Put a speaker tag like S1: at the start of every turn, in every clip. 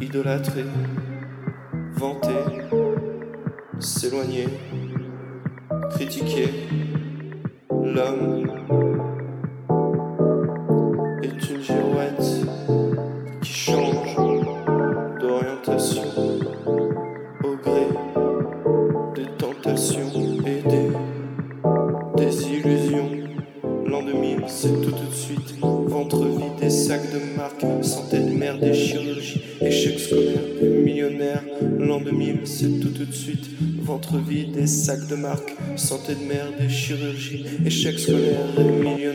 S1: idolâtrer, vanter, s'éloigner, critiquer l'homme. de marque, santé de merde chirurgie, échec scolaire et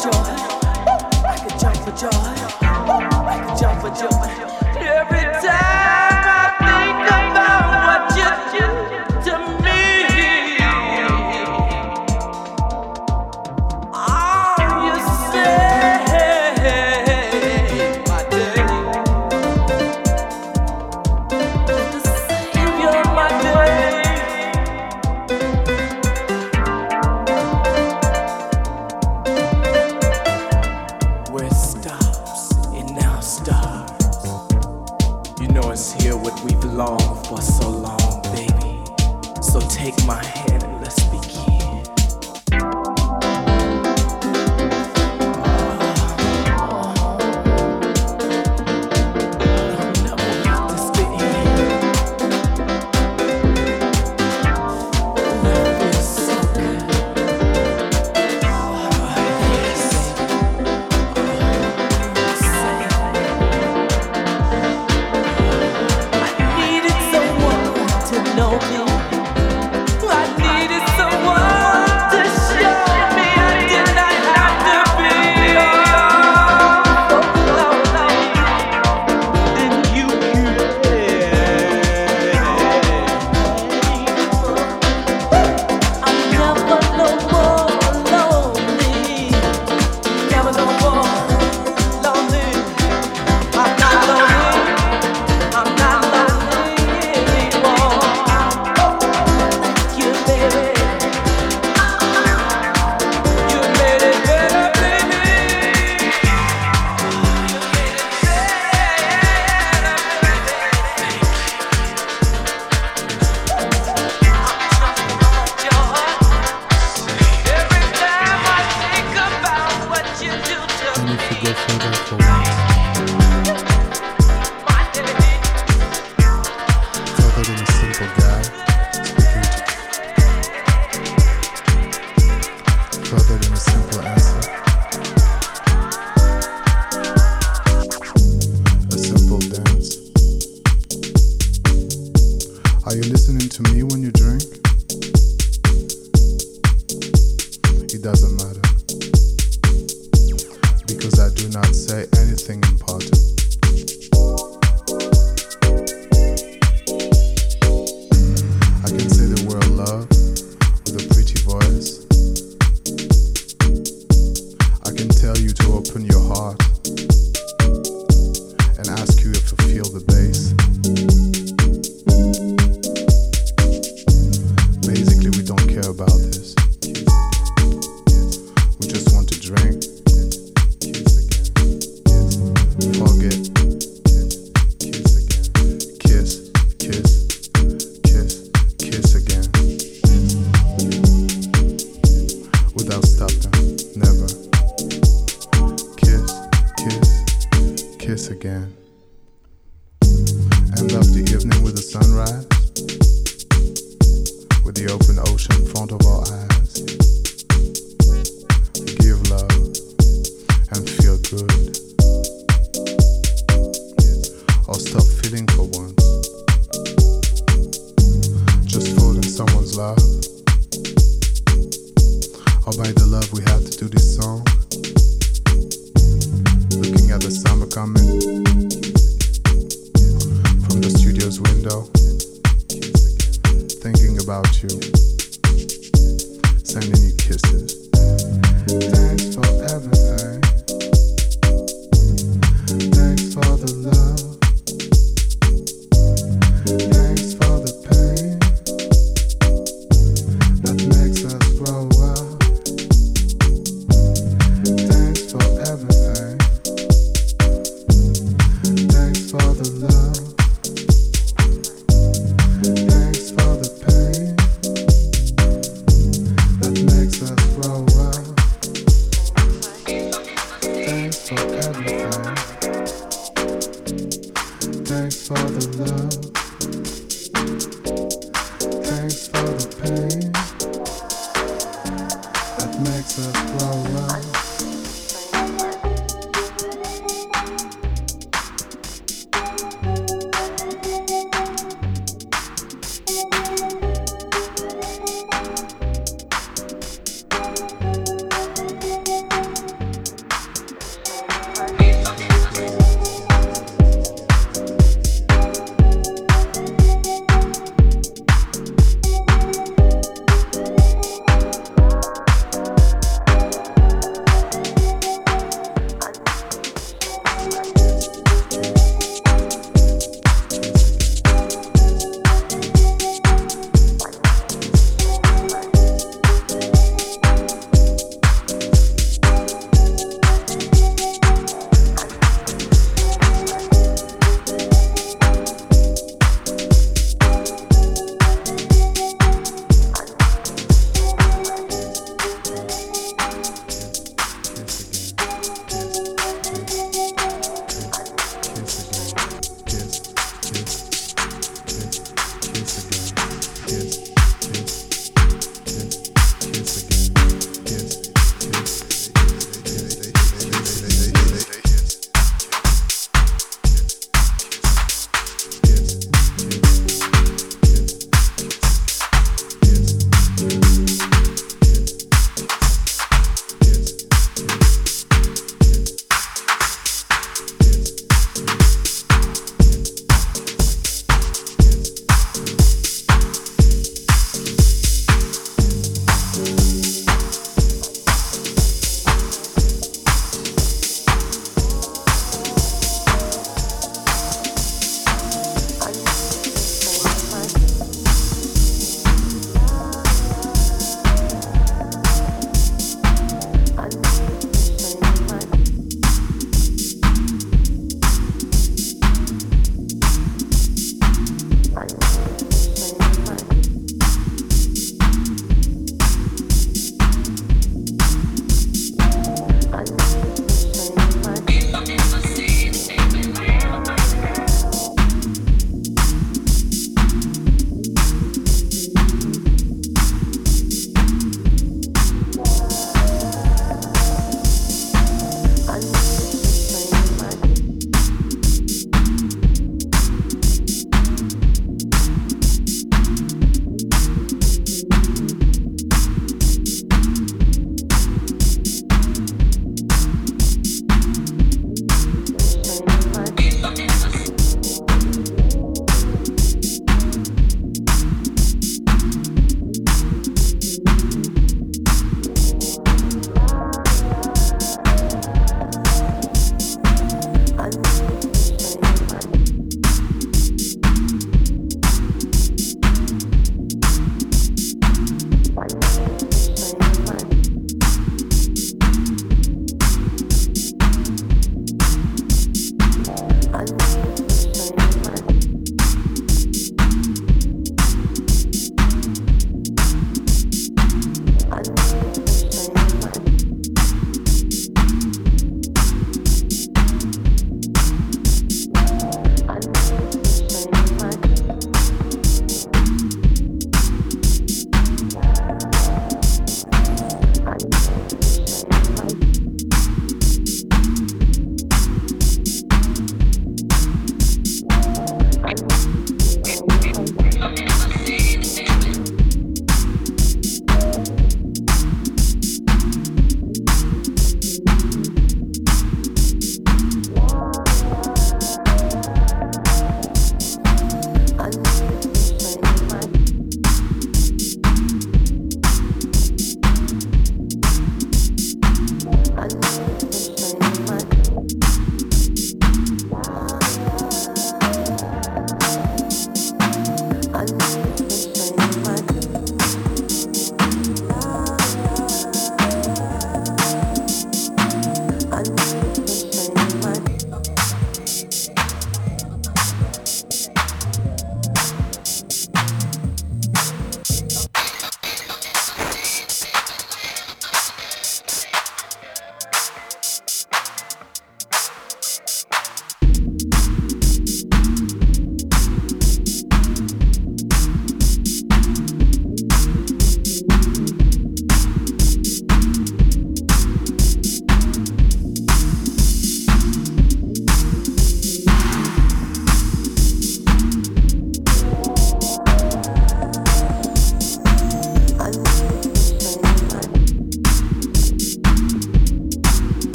S2: Thanks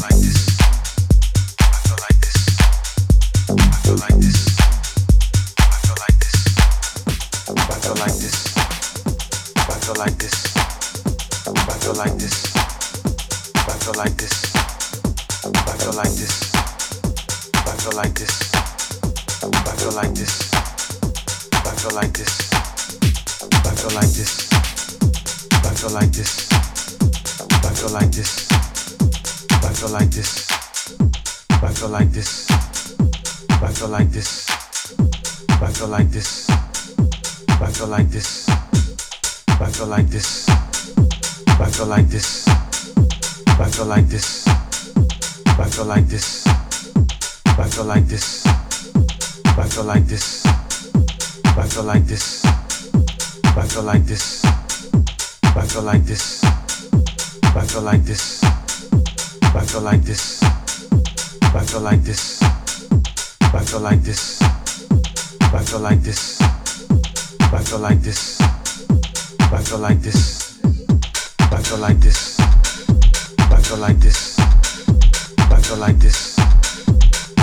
S3: like this. feel like this. I feel like this. I feel like this. I feel like this. I feel like this. I feel like this. I feel like this. I feel like this. I feel like this. I feel like this. I feel like this. I feel like this. I feel like this. I feel like this. I feel like this.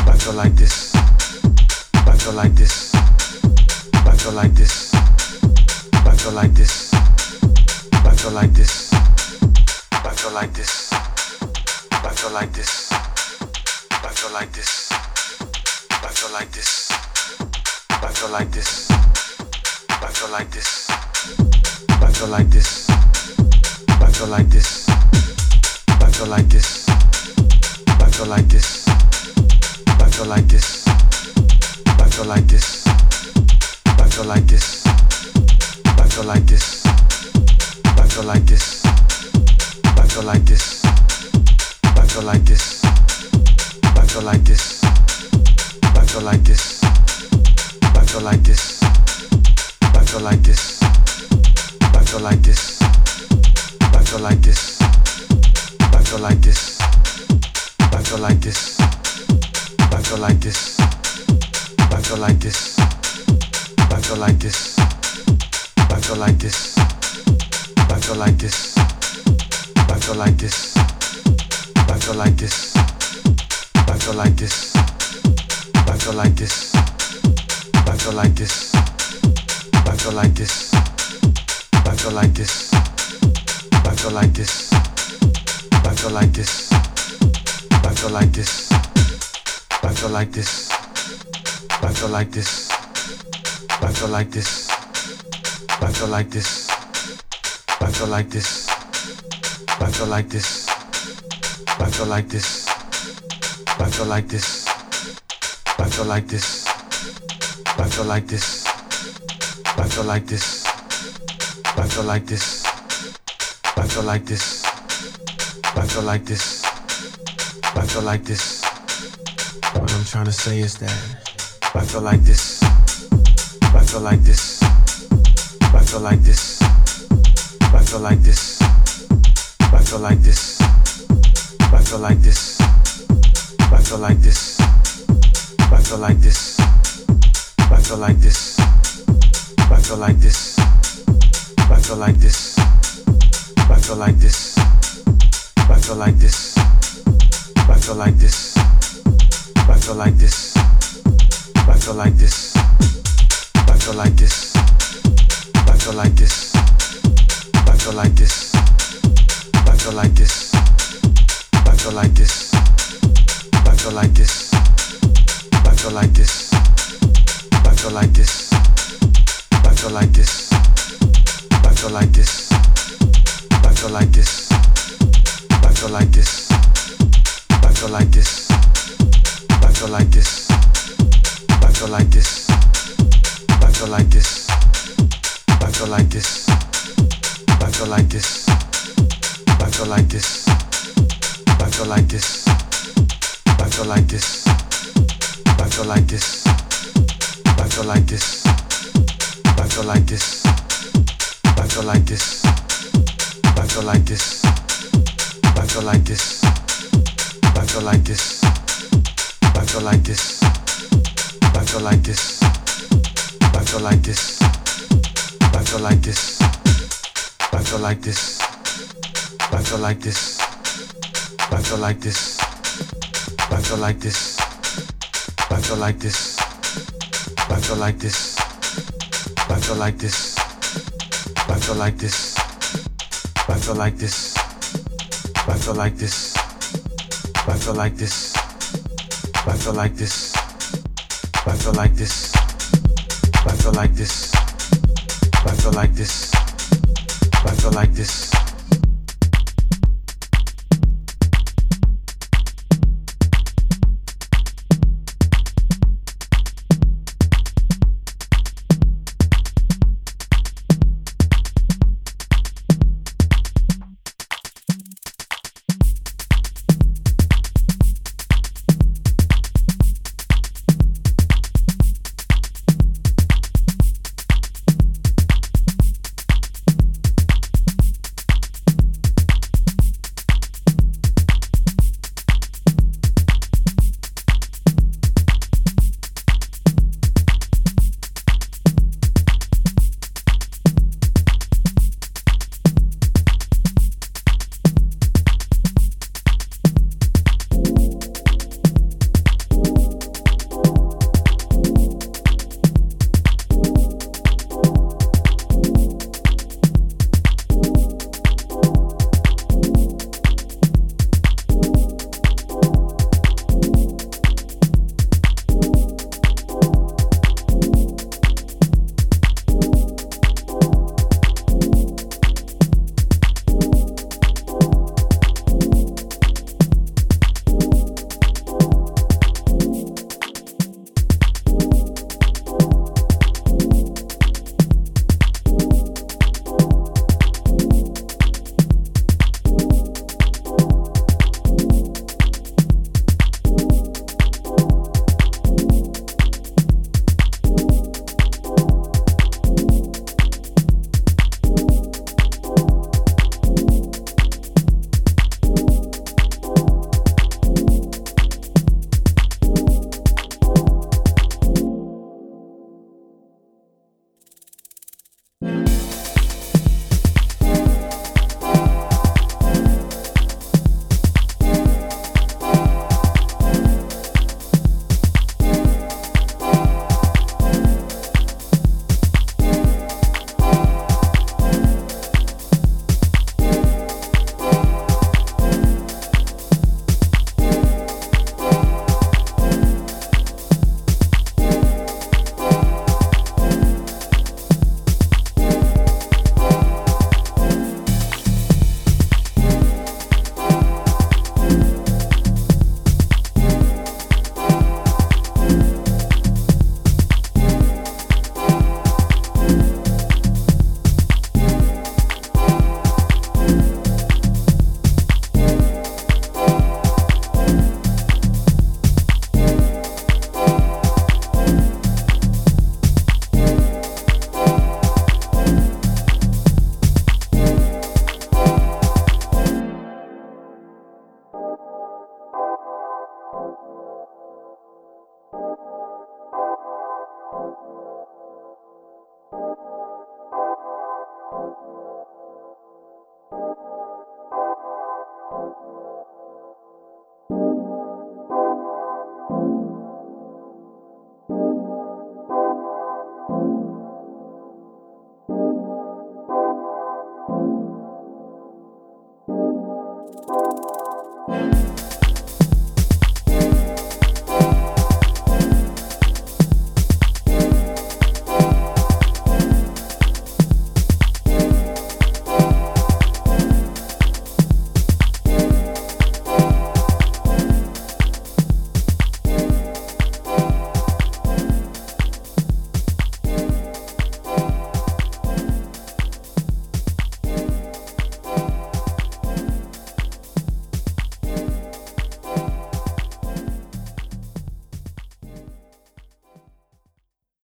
S3: I feel like this. I feel like this. I feel like this. I feel like this. I feel like this. I feel like this. I feel like this. I feel like this. I feel like this. I feel like this. I feel like this. I feel like this. I feel like this. I feel like this. I feel like this. I feel like this. I feel like this. I feel like this. I feel like this. I feel like this. I feel like
S4: this. I feel like this. Like this. I feel like this. I feel like this. I feel like this. I feel like this. I feel like this. I feel like this. I feel like this. I feel like this. I feel like this. I feel like this. I feel like this. I feel like this. I feel like this. I feel like this. I feel like this. I feel like this. I feel like this. I feel like this. I feel like this. I feel like this. I feel like this. I feel like this. I feel like this. I feel like this. I feel like this. I feel like this. I feel like this. I feel like this. I feel like this. What I'm trying to say is that I feel like this. I feel like this. I feel like this. I feel like this. I feel like this. I feel like this. I feel like this. I feel like this. I feel like this. I feel like this. I feel like this. I feel like this. I feel like this. I feel like this. I feel like this. I feel like this. I feel like this. I feel like this. I feel like this. I feel like this. I feel like this. I feel like this. I feel like this. I feel like this. I feel like this. I feel like this. I feel like this. Like this. I feel like this. I feel like this. I feel like this. I feel like this. I feel like this. I feel like this. I feel like this. I feel like this. I feel like this. I feel like this. I feel like this. I feel like this. I feel like this. I feel like this. I feel like this. I feel like this. I feel like this. I feel like this. I feel like this. I feel like this. I feel like this. I feel like this. I feel like this. I feel like this. I feel like this. I feel like this. I feel like this. I feel like this. Like this. I feel like this. I feel like this. I feel like this. I feel like this. I feel like this.